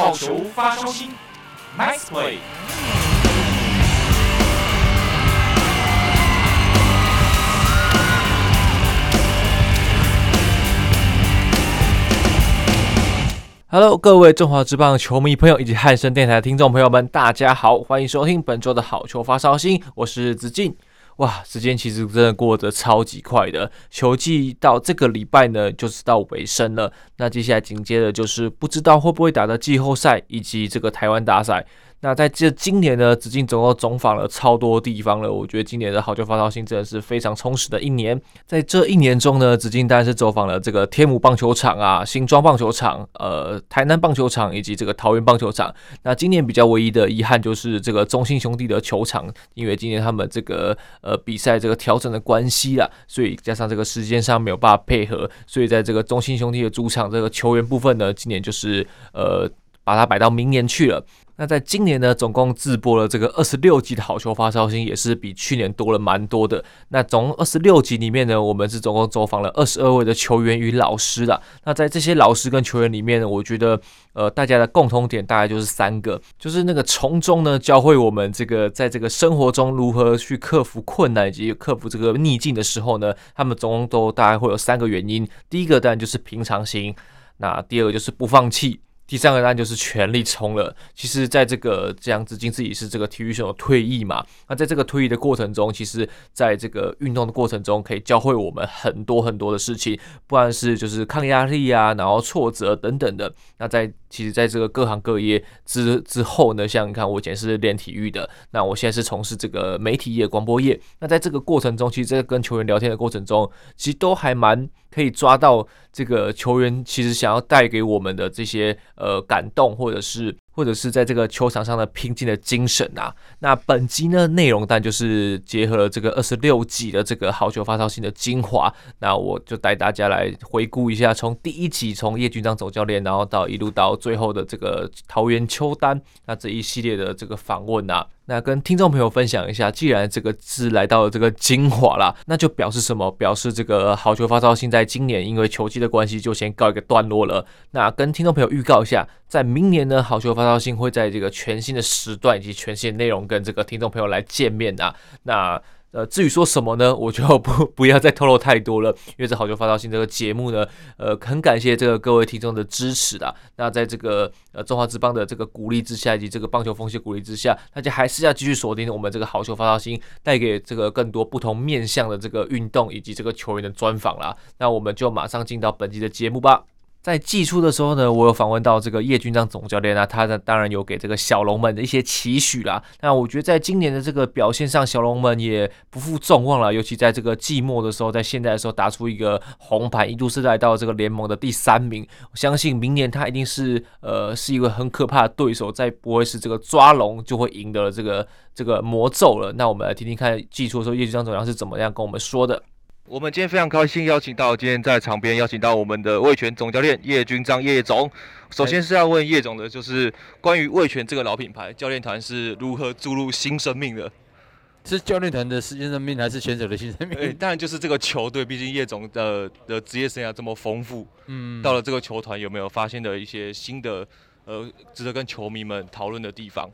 好球发烧心，Nice play。Hello，各位中华职棒球迷朋友以及汉声电台的听众朋友们，大家好，欢迎收听本周的好球发烧星，我是子敬。哇，时间其实真的过得超级快的，球季到这个礼拜呢，就是到尾声了。那接下来紧接着就是不知道会不会打到季后赛以及这个台湾大赛。那在这今年呢，子敬总共走访了超多地方了。我觉得今年的好球发烧星真的是非常充实的一年。在这一年中呢，子敬当然是走访了这个天母棒球场啊、新庄棒球场、呃台南棒球场以及这个桃园棒球场。那今年比较唯一的遗憾就是这个中信兄弟的球场，因为今年他们这个呃比赛这个调整的关系啦，所以加上这个时间上没有办法配合，所以在这个中信兄弟的主场这个球员部分呢，今年就是呃把它摆到明年去了。那在今年呢，总共自播了这个二十六集的好球发烧星，也是比去年多了蛮多的。那总二十六集里面呢，我们是总共走访了二十二位的球员与老师的。那在这些老师跟球员里面呢，我觉得呃大家的共同点大概就是三个，就是那个从中呢教会我们这个在这个生活中如何去克服困难以及克服这个逆境的时候呢，他们总共都大概会有三个原因。第一个当然就是平常心，那第二个就是不放弃。第三个答案就是全力冲了。其实，在这个这样子，金自己是这个体育选手退役嘛。那在这个退役的过程中，其实在这个运动的过程中，可以教会我们很多很多的事情，不管是就是抗压力啊，然后挫折等等的。那在其实，在这个各行各业之之后呢，像你看，我以前是练体育的，那我现在是从事这个媒体业、广播业。那在这个过程中，其实在跟球员聊天的过程中，其实都还蛮可以抓到这个球员其实想要带给我们的这些。呃，感动，或者是，或者是在这个球场上的拼劲的精神啊。那本集呢，内容但就是结合了这个二十六集的这个好球发烧星的精华。那我就带大家来回顾一下，从第一集从叶君璋总教练，然后到一路到最后的这个桃园邱丹，那这一系列的这个访问啊。那跟听众朋友分享一下，既然这个是来到了这个精华啦，那就表示什么？表示这个好球发烧星在今年因为球季的关系就先告一个段落了。那跟听众朋友预告一下，在明年呢，好球发烧星会在这个全新的时段以及全新的内容跟这个听众朋友来见面啊。那呃，至于说什么呢，我就不 不要再透露太多了，因为这好球发烧星这个节目呢，呃，很感谢这个各位听众的支持啊。那在这个呃中华之邦的这个鼓励之下，以及这个棒球风气鼓励之下，大家还是要继续锁定我们这个好球发烧星，带给这个更多不同面向的这个运动以及这个球员的专访啦。那我们就马上进到本期的节目吧。在季初的时候呢，我有访问到这个叶军章总教练啊，他的当然有给这个小龙们的一些期许啦。那我觉得在今年的这个表现上，小龙们也不负众望了，尤其在这个季末的时候，在现在的时候打出一个红盘，一度是来到这个联盟的第三名。我相信明年他一定是呃是一个很可怕的对手，再不会是这个抓龙就会赢得了这个这个魔咒了。那我们来听听看季初的时候叶军章总教练是怎么样跟我们说的。我们今天非常高兴邀请到今天在场边邀请到我们的魏权总教练叶军章叶总。首先是要问叶总的，就是关于魏权这个老品牌，教练团是如何注入新生命的？是教练团的新生命，还是选手的新生命？欸、当然就是这个球队，毕竟叶总的的职业生涯这么丰富。嗯，到了这个球团，有没有发现的一些新的呃值得跟球迷们讨论的地方？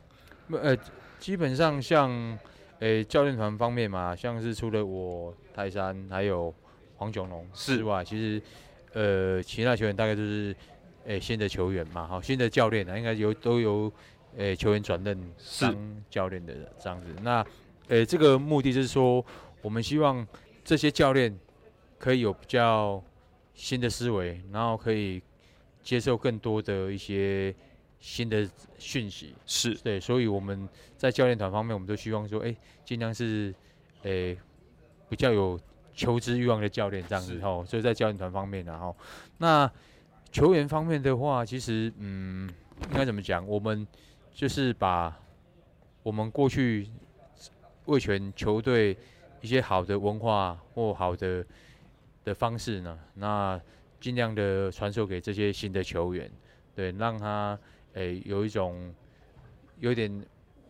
呃，基本上像。诶、欸，教练团方面嘛，像是除了我泰山还有黄炯龙之外，其实呃其他球员大概都是诶、欸、新的球员嘛，好新的教练啊，应该有都由诶、欸、球员转任当教练的这样子。那诶、欸、这个目的就是说，我们希望这些教练可以有比较新的思维，然后可以接受更多的一些。新的讯息是对，所以我们在教练团方面，我们都希望说，哎、欸，尽量是，诶、欸，比较有求知欲望的教练这样子吼。所以在教练团方面，然后那球员方面的话，其实，嗯，应该怎么讲？我们就是把我们过去为全球队一些好的文化或好的的方式呢，那尽量的传授给这些新的球员，对，让他。诶、欸，有一种有点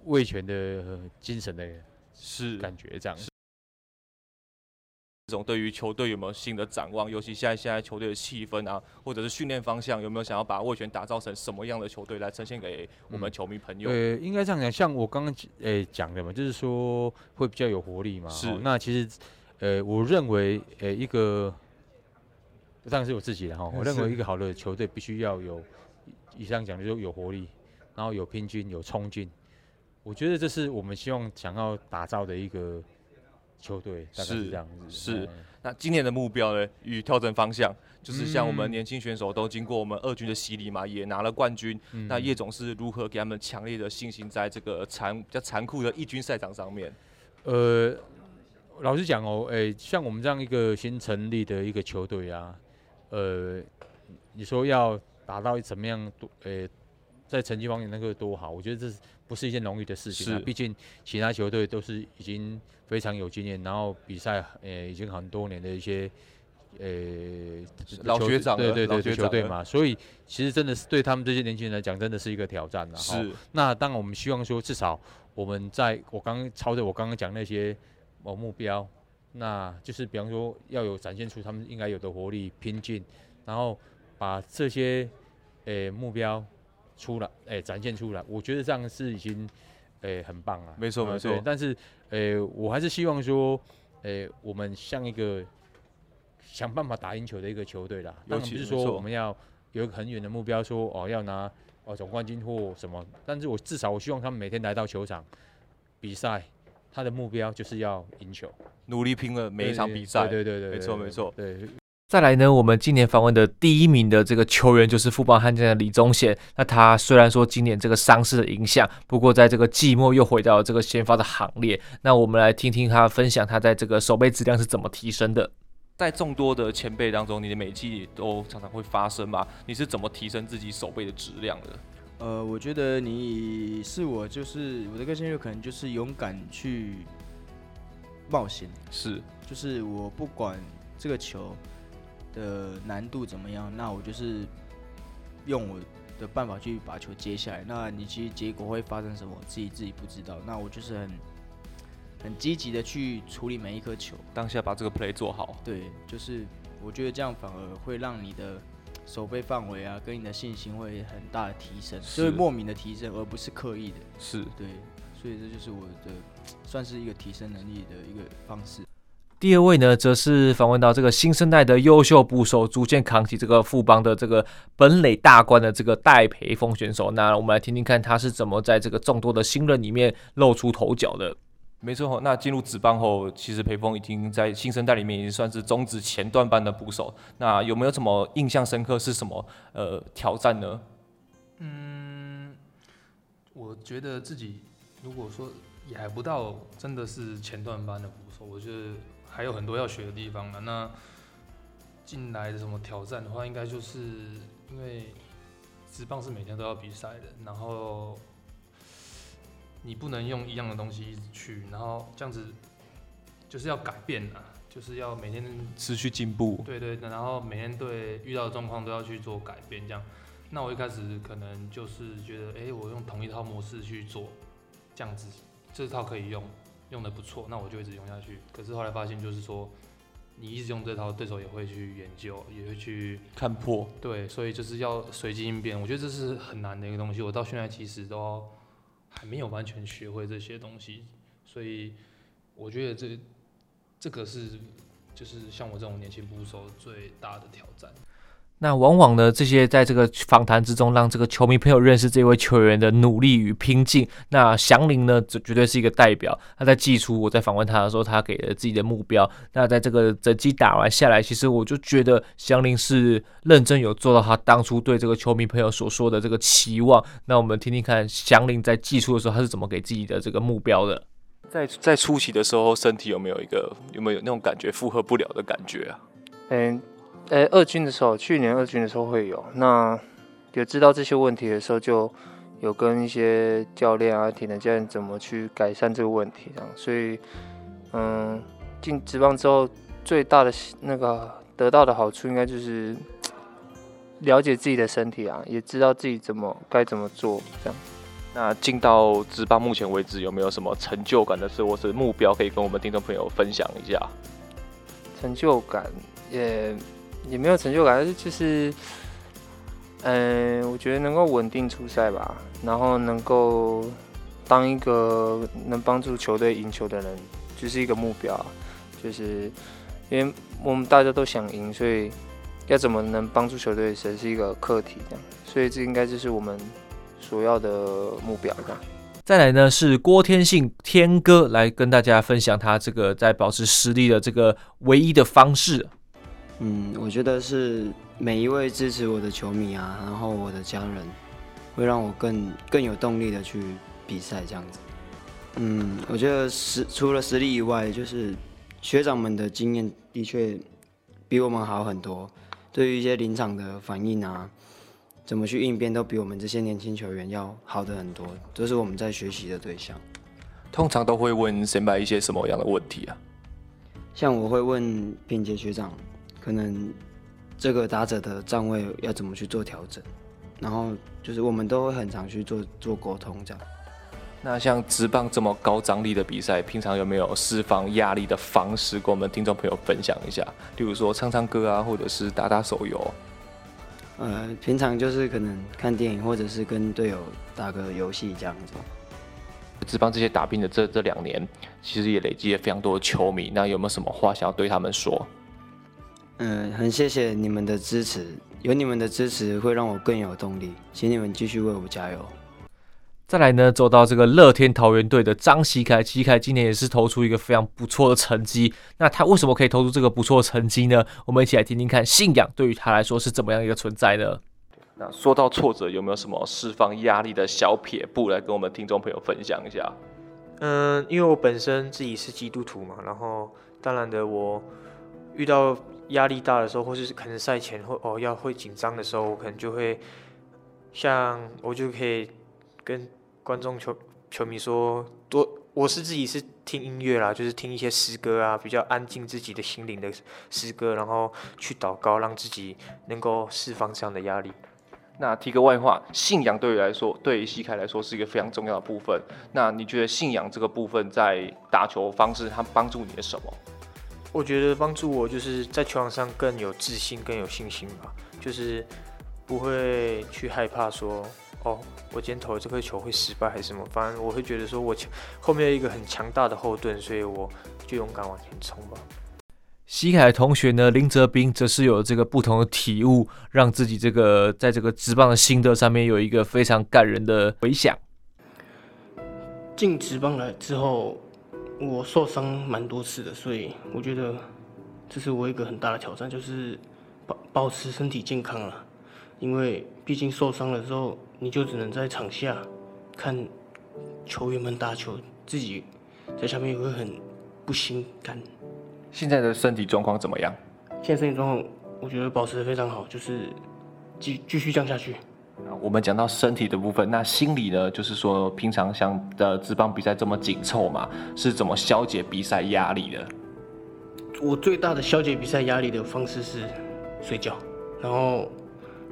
味全的精神的，是感觉这样。这种对于球队有没有新的展望？尤其现在现在球队的气氛啊，或者是训练方向，有没有想要把卫权打造成什么样的球队来呈现给我们球迷朋友？呃、嗯，应该这样讲，像我刚刚诶讲的嘛，就是说会比较有活力嘛。是。那其实，呃，我认为，呃，一个当然是我自己的哈。我认为一个好的球队必须要有以上讲的，就有活力，然后有拼劲，有冲劲。我觉得这是我们希望想要打造的一个。球队大概是这样子，是，是。那今年的目标呢？与调整方向，就是像我们年轻选手都经过我们二军的洗礼嘛，也拿了冠军。嗯、那叶总是如何给他们强烈的信心，在这个残比较残酷的一军赛场上面？呃，老实讲哦，诶、欸，像我们这样一个新成立的一个球队啊，呃，你说要达到怎么样？诶、欸。在成绩方面能够多好，我觉得这是不是一件容易的事情啊？毕竟其他球队都是已经非常有经验，然后比赛呃已经很多年的一些呃老学长，对对对对球队嘛，所以其实真的是对他们这些年轻人来讲，真的是一个挑战啊。是。那当然我们希望说，至少我们在我刚刚朝着我刚刚讲那些某目标，那就是比方说要有展现出他们应该有的活力、拼劲，然后把这些呃目标。出来，哎、欸，展现出来，我觉得这样是已经，哎、欸，很棒了。没错，没错。但是，哎、欸，我还是希望说，哎、欸，我们像一个想办法打赢球的一个球队啦。当然不是说我们要有一个很远的目标说，说哦要拿哦总冠军或什么。但是我至少我希望他们每天来到球场比赛，他的目标就是要赢球，努力拼了每一场比赛。对对对对，没错没错。对。再来呢，我们今年访问的第一名的这个球员就是富邦悍将的李宗贤。那他虽然说今年这个伤势的影响，不过在这个季末又回到了这个先发的行列。那我们来听听他分享他在这个守备质量是怎么提升的。在众多的前辈当中，你的每季都常常会发生吧？你是怎么提升自己守备的质量的？呃，我觉得你是我，就是我的个性有可能就是勇敢去冒险，是，就是我不管这个球。的难度怎么样？那我就是用我的办法去把球接下来。那你其实结果会发生什么，我自己自己不知道。那我就是很很积极的去处理每一颗球，当下把这个 play 做好。对，就是我觉得这样反而会让你的手背范围啊，跟你的信心会很大的提升，就是莫名的提升，而不是刻意的。是对，所以这就是我的算是一个提升能力的一个方式。第二位呢，则是访问到这个新生代的优秀捕手，逐渐扛起这个富邦的这个本垒大关的这个戴培峰选手。那我们来听听看他是怎么在这个众多的新人里面露出头角的。没错，那进入职棒后，其实培峰已经在新生代里面已经算是中职前段班的捕手。那有没有什么印象深刻？是什么呃挑战呢？嗯，我觉得自己如果说也还不到真的是前段班的捕手，我觉得。还有很多要学的地方了。那进来的什么挑战的话，应该就是因为职棒是每天都要比赛的，然后你不能用一样的东西一直去，然后这样子就是要改变啊，就是要每天持续进步。对对，然后每天对遇到的状况都要去做改变，这样。那我一开始可能就是觉得，哎，我用同一套模式去做，这样子这套可以用。用的不错，那我就一直用下去。可是后来发现，就是说，你一直用这套，对手也会去研究，也会去看破。对，所以就是要随机应变。我觉得这是很难的一个东西。我到现在其实都还没有完全学会这些东西，所以我觉得这这个是就是像我这种年轻捕手最大的挑战。那往往呢，这些在这个访谈之中，让这个球迷朋友认识这位球员的努力与拼劲。那祥林呢，这绝对是一个代表。他在季初我在访问他的时候，他给了自己的目标。那在这个整季打完下来，其实我就觉得祥林是认真有做到他当初对这个球迷朋友所说的这个期望。那我们听听看祥林在季初的时候，他是怎么给自己的这个目标的？在在初期的时候，身体有没有一个有没有那种感觉负荷不了的感觉啊？嗯。呃、欸，二军的时候，去年二军的时候会有。那有知道这些问题的时候，就有跟一些教练啊、体能教练怎么去改善这个问题，这样。所以，嗯，进职棒之后，最大的那个得到的好处，应该就是 了解自己的身体啊，也知道自己怎么该怎么做，这样。那进到职棒目前为止，有没有什么成就感的事或是目标，可以跟我们听众朋友分享一下？成就感也也没有成就感，就是，嗯、我觉得能够稳定出赛吧，然后能够当一个能帮助球队赢球的人，就是一个目标。就是因为我们大家都想赢，所以要怎么能帮助球队，才是一个课题这样。所以这应该就是我们所要的目标这样。再来呢是郭天信天哥来跟大家分享他这个在保持实力的这个唯一的方式。嗯，我觉得是每一位支持我的球迷啊，然后我的家人，会让我更更有动力的去比赛这样子。嗯，我觉得实除了实力以外，就是学长们的经验的确比我们好很多，对于一些临场的反应啊。怎么去应变都比我们这些年轻球员要好的很多，这是我们在学习的对象。通常都会问先辈一些什么样的问题啊？像我会问品杰学长，可能这个打者的站位要怎么去做调整，然后就是我们都会很常去做做沟通这样。那像直棒这么高张力的比赛，平常有没有释放压力的方式，跟我们听众朋友分享一下？例如说唱唱歌啊，或者是打打手游。呃，平常就是可能看电影，或者是跟队友打个游戏这样子。职棒这些打拼的这这两年，其实也累积了非常多的球迷。那有没有什么话想要对他们说？嗯、呃，很谢谢你们的支持，有你们的支持会让我更有动力，请你们继续为我加油。再来呢，走到这个乐天桃园队的张喜凯，喜凯今年也是投出一个非常不错的成绩。那他为什么可以投出这个不错的成绩呢？我们一起来听听看，信仰对于他来说是怎么样一个存在呢？那说到挫折，有没有什么释放压力的小撇步来跟我们听众朋友分享一下？嗯，因为我本身自己是基督徒嘛，然后当然的，我遇到压力大的时候，或是可能赛前或哦要会紧张的时候，我可能就会像我就可以跟。观众球球迷说多，我是自己是听音乐啦，就是听一些诗歌啊，比较安静自己的心灵的诗歌，然后去祷告，让自己能够释放这样的压力。那提个外话，信仰对于来说，对于西凯来说是一个非常重要的部分。那你觉得信仰这个部分在打球方式，它帮助你的什么？我觉得帮助我就是在球场上更有自信、更有信心吧，就是不会去害怕说。哦，我今天投的这颗球会失败还是什么？反正我会觉得说，我后面有一个很强大的后盾，所以我就勇敢往前冲吧。西凯同学呢，林哲斌则是有这个不同的体悟，让自己这个在这个职棒的心得上面有一个非常感人的回响。进职棒来之后，我受伤蛮多次的，所以我觉得这是我一个很大的挑战，就是保保持身体健康了。因为毕竟受伤了之后，你就只能在场下看球员们打球，自己在下面也会很不心甘。现在的身体状况怎么样？现在身体状况，我觉得保持的非常好，就是继继续降下去。我们讲到身体的部分，那心理呢？就是说，平常像的职棒比赛这么紧凑嘛，是怎么消解比赛压力的？我最大的消解比赛压力的方式是睡觉，然后。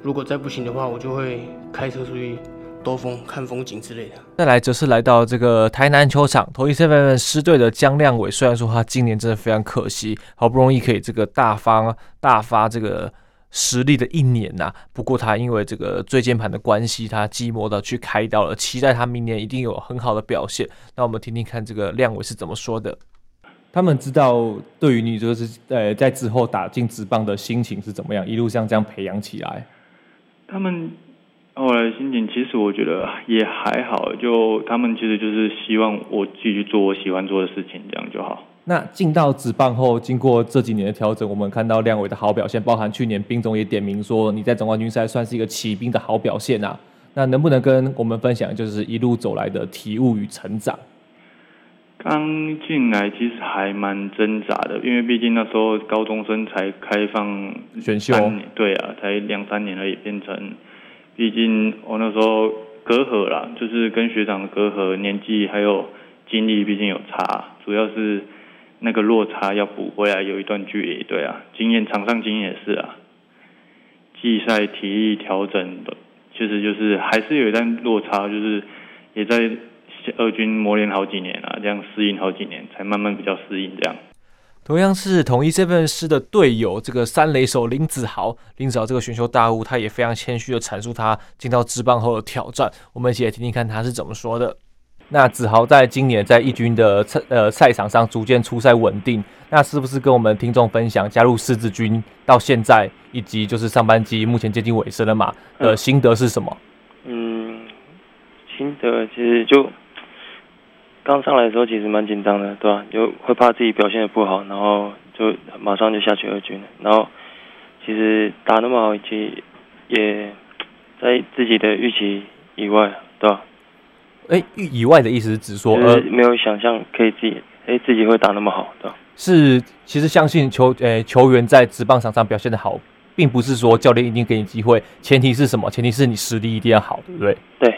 如果再不行的话，我就会开车出去兜风、看风景之类的。再来则是来到这个台南球场，同一狮狮队的江亮伟。虽然说他今年真的非常可惜，好不容易可以这个大发大发这个实力的一年呐、啊，不过他因为这个椎间盘的关系，他寂寞的去开刀了。期待他明年一定有很好的表现。那我们听听看这个亮伟是怎么说的。他们知道对于你就是呃在之后打进职棒的心情是怎么样，一路像这样培养起来。他们后来心情其实我觉得也还好，就他们其实就是希望我继续做我喜欢做的事情，这样就好。那进到职棒后，经过这几年的调整，我们看到亮伟的好表现，包含去年兵总也点名说你在总冠军赛算是一个骑兵的好表现啊。那能不能跟我们分享，就是一路走来的体悟与成长？刚进来其实还蛮挣扎的，因为毕竟那时候高中生才开放选秀，对啊，才两三年而已，变成，毕竟我那时候隔阂啦，就是跟学长的隔阂，年纪还有经历毕竟有差，主要是那个落差要补回来有一段距离，对啊，经验场上经验也是啊，季赛体力调整的，其实就是还是有一段落差，就是也在。二军磨练好几年啊，这样适应好几年，才慢慢比较适应这样。同样是统一这边师的队友，这个三垒手林子豪，林子豪这个选秀大物，他也非常谦虚的阐述他进到职棒后的挑战。我们一起来听听看他是怎么说的。那子豪在今年在一军的赛呃赛场上逐渐出赛稳定，那是不是跟我们听众分享加入狮子军到现在，以及就是上半季目前接近尾声了嘛的心得是什么？嗯，心得其实就。刚上来的时候其实蛮紧张的，对吧？就会怕自己表现的不好，然后就马上就下去二军。然后其实打那么好，其实也在自己的预期以外，对吧？哎，以外的意思是指说，呃，没有想象可以自己，哎，自己会打那么好，对吧？是，其实相信球，诶，球员在职棒场上表现的好，并不是说教练一定给你机会，前提是什么？前提是你实力一定要好，对不对？对。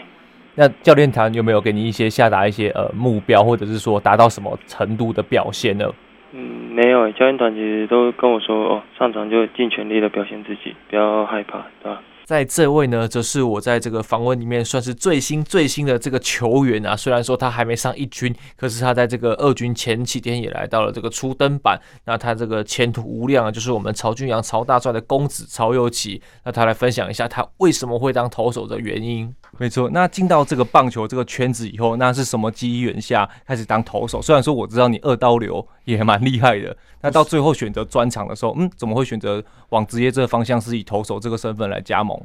那教练团有没有给你一些下达一些呃目标，或者是说达到什么程度的表现呢？嗯，没有，教练团其实都跟我说哦，上场就尽全力的表现自己，不要害怕，对吧？在这位呢，则是我在这个访问里面算是最新最新的这个球员啊。虽然说他还没上一军，可是他在这个二军前几天也来到了这个初登板。那他这个前途无量啊，就是我们曹俊阳曹大帅的公子曹祐齐。那他来分享一下他为什么会当投手的原因。没错，那进到这个棒球这个圈子以后，那是什么机缘下开始当投手？虽然说我知道你二刀流也蛮厉害的，那到最后选择专场的时候，嗯，怎么会选择往职业这个方向，是以投手这个身份来加盟？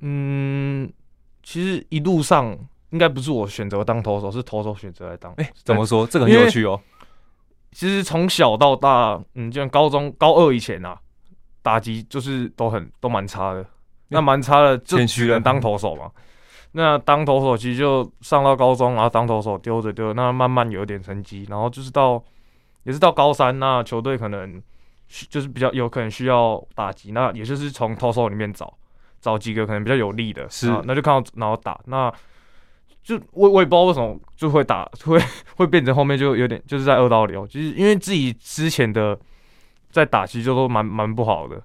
嗯，其实一路上应该不是我选择当投手，是投手选择来当。哎、欸，怎么说？这个很有趣哦。其实从小到大，嗯，就像高中高二以前啊，打击就是都很都蛮差的。那蛮差的，就只能当投手嘛。那当投手其实就上到高中，然后当投手丢着丢着，那慢慢有点成绩，然后就是到也是到高三，那球队可能就是比较有可能需要打击，那也就是从投手里面找。找几个可能比较有利的，是，那就看到然后打，那就我我也不知道为什么就会打，会会变成后面就有点就是在二刀流，就是因为自己之前的在打其实就都蛮蛮不好的，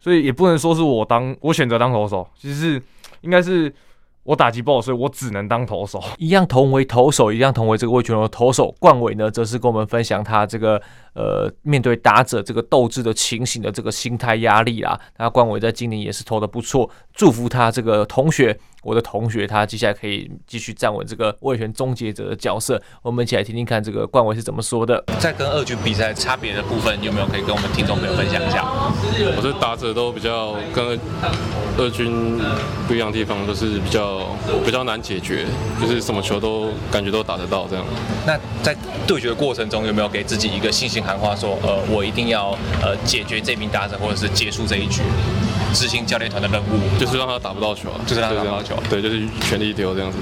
所以也不能说是我当我选择当投手，其实是应该是。我打击不好，所以我只能当投手。一样同为投手，一样同为这个位权的投手冠伟呢，则是跟我们分享他这个呃面对打者这个斗志的情形的这个心态压力啦。那冠伟在今年也是投的不错，祝福他这个同学。我的同学，他接下来可以继续站稳这个味全终结者的角色。我们一起来听听看，这个冠伟是怎么说的。在跟二军比赛差别的部分，有没有可以跟我们听众朋友分享一下？我是打者都比较跟二军不一样的地方，都是比较比较难解决，就是什么球都感觉都打得到这样。那在对决的过程中，有没有给自己一个信心喊话，说呃，我一定要呃解决这名打者，或者是结束这一局？执行教练团的任务，就是让他打不到球，就是让他打不到球，对，就是全力丢这样子。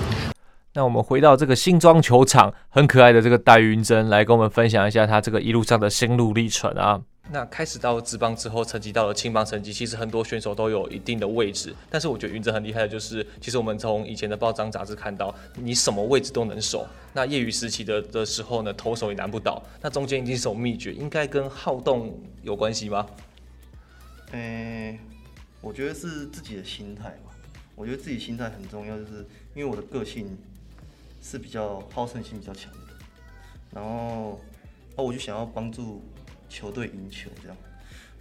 那我们回到这个新庄球场，很可爱的这个戴云珍来跟我们分享一下他这个一路上的心路历程啊。那开始到职棒之后，成绩到了青棒成绩，其实很多选手都有一定的位置。但是我觉得云珍很厉害的就是，其实我们从以前的报章杂志看到，你什么位置都能守。那业余时期的的时候呢，投手也难不倒。那中间一定是有秘诀，应该跟好动有关系吗？嗯、欸。我觉得是自己的心态吧。我觉得自己心态很重要，就是因为我的个性是比较好胜心比较强的，然后哦，我就想要帮助球队赢球这样，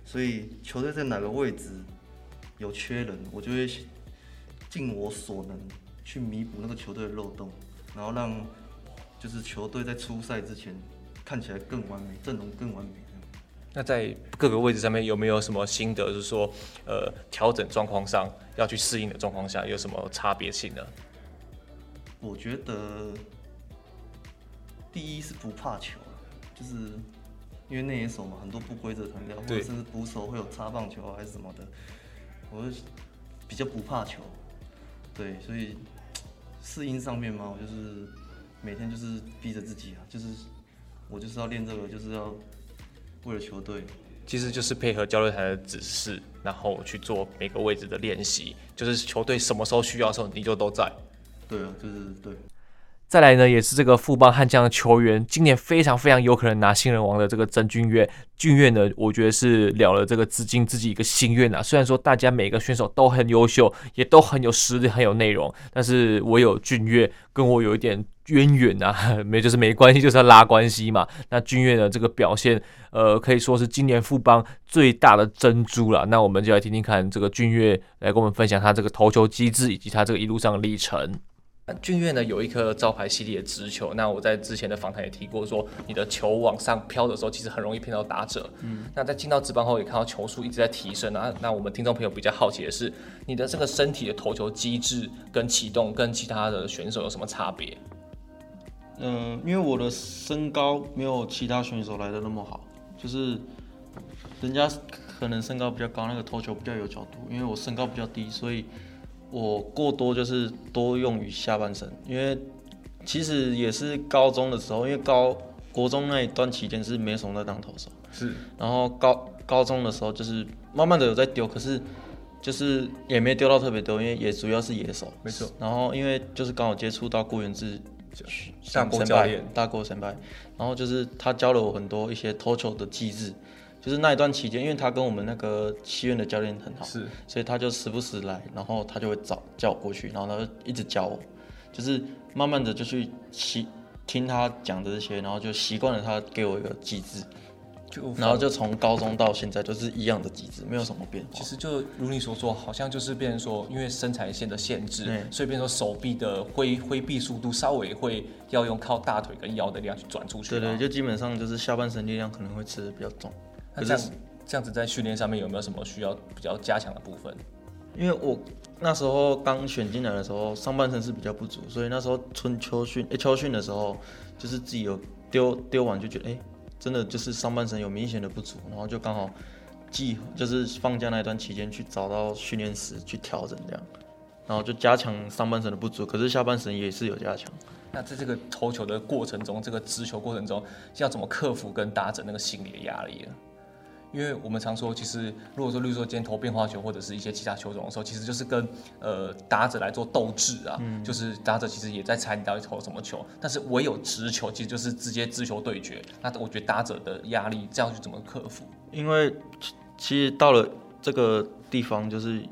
所以球队在哪个位置有缺人，我就会尽我所能去弥补那个球队的漏洞，然后让就是球队在出赛之前看起来更完美，阵容更完美。那在各个位置上面有没有什么心得？就是说，呃，调整状况上要去适应的状况下有什么差别性呢？我觉得第一是不怕球，就是因为那野手嘛，很多不规则弹跳，或者甚至捕手会有擦棒球还是什么的，我就比较不怕球。对，所以适应上面嘛，我就是每天就是逼着自己啊，就是我就是要练这个，就是要。为了球队，其实就是配合教练团的指示，然后去做每个位置的练习。就是球队什么时候需要的时候，你就都在。对啊，就是对。再来呢，也是这个富邦悍将的球员，今年非常非常有可能拿新人王的这个曾峻岳。峻岳呢，我觉得是了了这个资金自己一个心愿啊。虽然说大家每个选手都很优秀，也都很有实力、很有内容，但是我有峻岳跟我有一点渊源啊，没就是没关系，就是要拉关系嘛。那峻岳的这个表现，呃，可以说是今年富邦最大的珍珠了。那我们就来听听看这个峻岳来跟我们分享他这个投球机制以及他这个一路上的历程。俊岳呢有一颗招牌系列的直球，那我在之前的访谈也提过说，你的球往上飘的时候，其实很容易骗到打者。嗯，那在进到职棒后，也看到球速一直在提升啊。那我们听众朋友比较好奇的是，你的这个身体的投球机制跟启动跟其他的选手有什么差别？嗯，因为我的身高没有其他选手来的那么好，就是人家可能身高比较高，那个投球比较有角度，因为我身高比较低，所以。我过多就是多用于下半身，因为其实也是高中的时候，因为高国中那一段期间是没什么在当投手，是，然后高高中的时候就是慢慢的有在丢，可是就是也没丢到特别多，因为也主要是野手，没错。然后因为就是刚好接触到郭源治，大郭教练，大郭先辈，然后就是他教了我很多一些投球的机制。就是那一段期间，因为他跟我们那个戏院的教练很好，是，所以他就时不时来，然后他就会找叫我过去，然后他就一直教我，就是慢慢的就去习听他讲的这些，然后就习惯了他给我一个机制，就然后就从高中到现在就是一样的机制，没有什么变化。其实就如你所说，好像就是变成说，因为身材线的限制，所以变成说手臂的挥挥臂速度稍微会要用靠大腿跟腰的力量去转出去。对对，就基本上就是下半身力量可能会吃的比较重。那这样这样子在训练上面有没有什么需要比较加强的部分？因为我那时候刚选进来的时候，上半身是比较不足，所以那时候春秋训、欸、秋训的时候，就是自己有丢丢完就觉得，哎、欸，真的就是上半身有明显的不足，然后就刚好季就是放假那一段期间去找到训练师去调整这样，然后就加强上半身的不足，可是下半身也是有加强。那在这个投球的过程中，这个直球过程中，要怎么克服跟打整那个心理的压力呢？因为我们常说，其实如果说，例如说今天投变化球或者是一些其他球种的时候，其实就是跟呃打者来做斗智啊，嗯、就是打者其实也在猜你到底投什么球，但是唯有直球其实就是直接直球对决。那我觉得打者的压力这样去怎么克服？因为其实到了这个地方，就是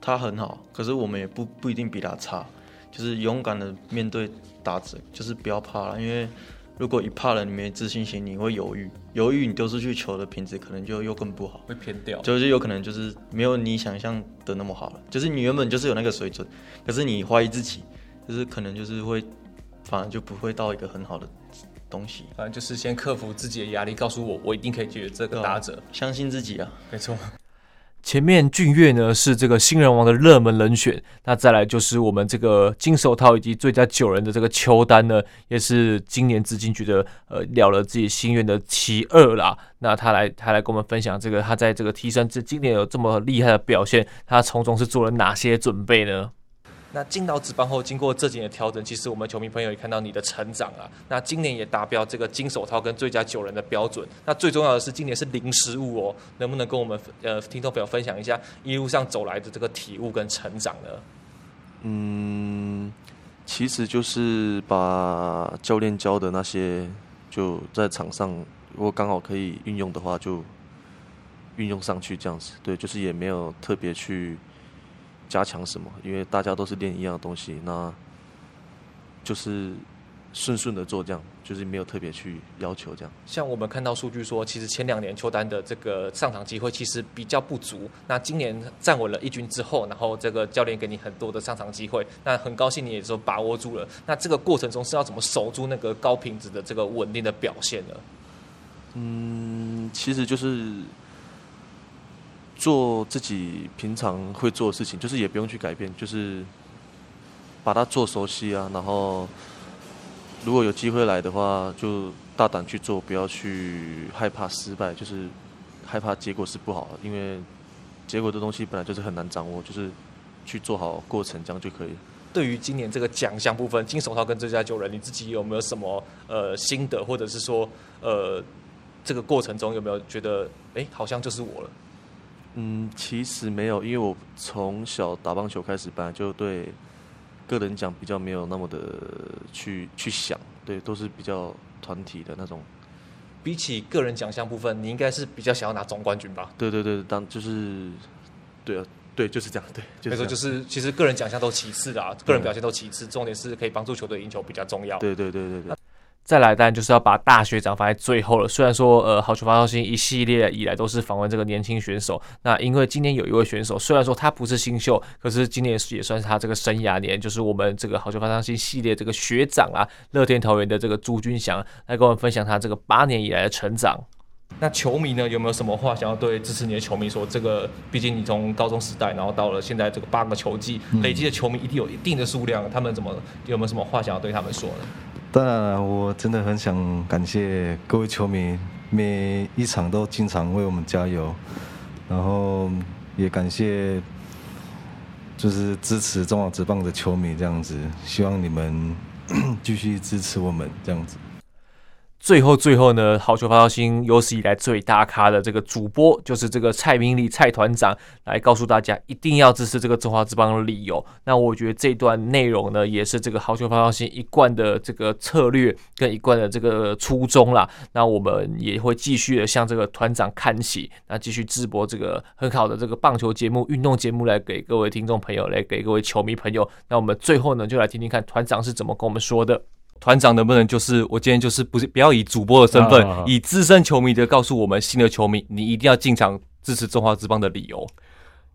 他很好，可是我们也不不一定比他差，就是勇敢的面对打者，就是不要怕了，因为。如果一怕了，你没自信心，你会犹豫，犹豫你丢出去球的品质可能就又更不好，会偏掉，就是有可能就是没有你想象的那么好了。就是你原本就是有那个水准，可是你怀疑自己，就是可能就是会，反而就不会到一个很好的东西。反正就是先克服自己的压力，告诉我我一定可以解决这个打者，相信自己啊，没错。前面俊越呢是这个新人王的热门人选，那再来就是我们这个金手套以及最佳九人的这个邱丹呢，也是今年资金局的呃了了自己心愿的其二啦。那他来他来跟我们分享这个他在这个提升这今年有这么厉害的表现，他从中是做了哪些准备呢？那进到职棒后，经过这几年的调整，其实我们球迷朋友也看到你的成长啊。那今年也达标这个金手套跟最佳九人的标准。那最重要的是，今年是零失误哦。能不能跟我们呃听众朋友分享一下一路上走来的这个体悟跟成长呢？嗯，其实就是把教练教的那些，就在场上如果刚好可以运用的话，就运用上去这样子。对，就是也没有特别去。加强什么？因为大家都是练一样的东西，那就是顺顺的做，这样就是没有特别去要求这样。像我们看到数据说，其实前两年邱丹的这个上场机会其实比较不足。那今年站稳了一军之后，然后这个教练给你很多的上场机会，那很高兴你也说把握住了。那这个过程中是要怎么守住那个高品质的这个稳定的表现呢？嗯，其实就是。做自己平常会做的事情，就是也不用去改变，就是把它做熟悉啊。然后如果有机会来的话，就大胆去做，不要去害怕失败，就是害怕结果是不好，因为结果的东西本来就是很难掌握，就是去做好过程这样就可以。对于今年这个奖项部分，金手套跟最佳九人，你自己有没有什么呃心得，或者是说呃这个过程中有没有觉得哎好像就是我了？嗯，其实没有，因为我从小打棒球开始，本来就对个人奖比较没有那么的去去想，对，都是比较团体的那种。比起个人奖项部分，你应该是比较想要拿总冠军吧？对对对，当就是，对啊，对，就是这样，对，没错，就是其实个人奖项都其次啦，个人表现都其次，重点是可以帮助球队赢球比较重要。对对对对对。再来，当然就是要把大学长放在最后了。虽然说，呃，好球发烧星一系列以来都是访问这个年轻选手，那因为今年有一位选手，虽然说他不是新秀，可是今年也算是他这个生涯年，就是我们这个好球发烧星系列这个学长啊，乐天桃园的这个朱军祥来跟我们分享他这个八年以来的成长。那球迷呢，有没有什么话想要对支持你的球迷说？这个毕竟你从高中时代，然后到了现在这个八个球季，累积的球迷一定有一定的数量，他们怎么有没有什么话想要对他们说呢？当然了，我真的很想感谢各位球迷，每一场都经常为我们加油，然后也感谢就是支持中华职棒的球迷这样子，希望你们 继续支持我们这样子。最后，最后呢，好球发烧星有史以来最大咖的这个主播，就是这个蔡明礼蔡团长，来告诉大家一定要支持这个中华职棒的理由。那我觉得这段内容呢，也是这个好球发烧星一贯的这个策略跟一贯的这个初衷啦。那我们也会继续的向这个团长看齐，那继续直播这个很好的这个棒球节目、运动节目来给各位听众朋友，来给各位球迷朋友。那我们最后呢，就来听听看团长是怎么跟我们说的。团长能不能就是我今天就是不是不要以主播的身份，啊、以资深球迷的告诉我们新的球迷，你一定要进场支持中华之邦的理由。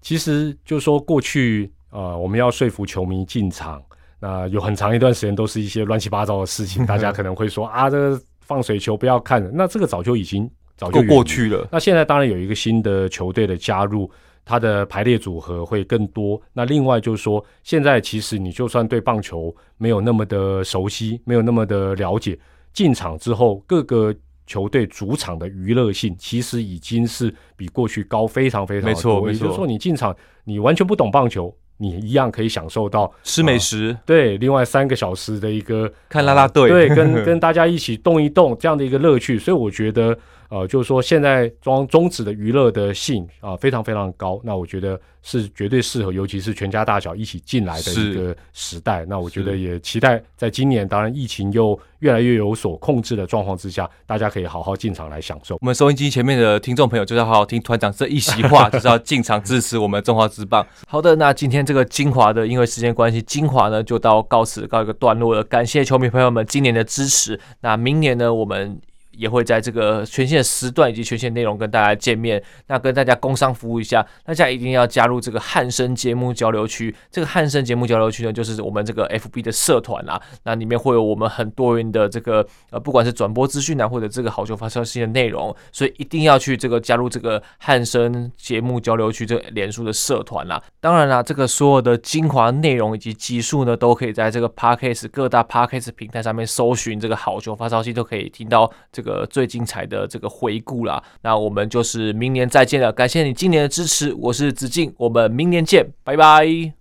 其实就是说过去呃，我们要说服球迷进场，那有很长一段时间都是一些乱七八糟的事情，大家可能会说啊，这个放水球不要看，那这个早就已经早就过去了。那现在当然有一个新的球队的加入。它的排列组合会更多。那另外就是说，现在其实你就算对棒球没有那么的熟悉，没有那么的了解，进场之后，各个球队主场的娱乐性其实已经是比过去高非常非常多。没错，没错。也就是说，你进场，你完全不懂棒球，你一样可以享受到吃美食，呃、对，另外三个小时的一个看啦啦队，对，跟 跟大家一起动一动这样的一个乐趣。所以我觉得。呃，就是说，现在中中职的娱乐的性啊，非常非常高。那我觉得是绝对适合，尤其是全家大小一起进来的一个时代。那我觉得也期待在今年，当然疫情又越来越有所控制的状况之下，大家可以好好进场来享受。我们收音机前面的听众朋友，就是要好好听团长这一席话，就是要进场支持我们中华之棒。好的，那今天这个精华的，因为时间关系，精华呢就到告辞告一个段落了。感谢球迷朋友们今年的支持。那明年呢，我们。也会在这个全新的时段以及全新内容跟大家见面。那跟大家工商服务一下，大家一定要加入这个汉声节目交流区。这个汉声节目交流区呢，就是我们这个 FB 的社团啦。那里面会有我们很多元的这个呃，不管是转播资讯啊，或者这个好球发烧星的内容，所以一定要去这个加入这个汉声节目交流区这个脸书的社团啦。当然啦，这个所有的精华内容以及集数呢，都可以在这个 Podcast 各大 Podcast 平台上面搜寻这个好球发烧星，都可以听到这个。呃，最精彩的这个回顾啦，那我们就是明年再见了。感谢你今年的支持，我是子敬，我们明年见，拜拜。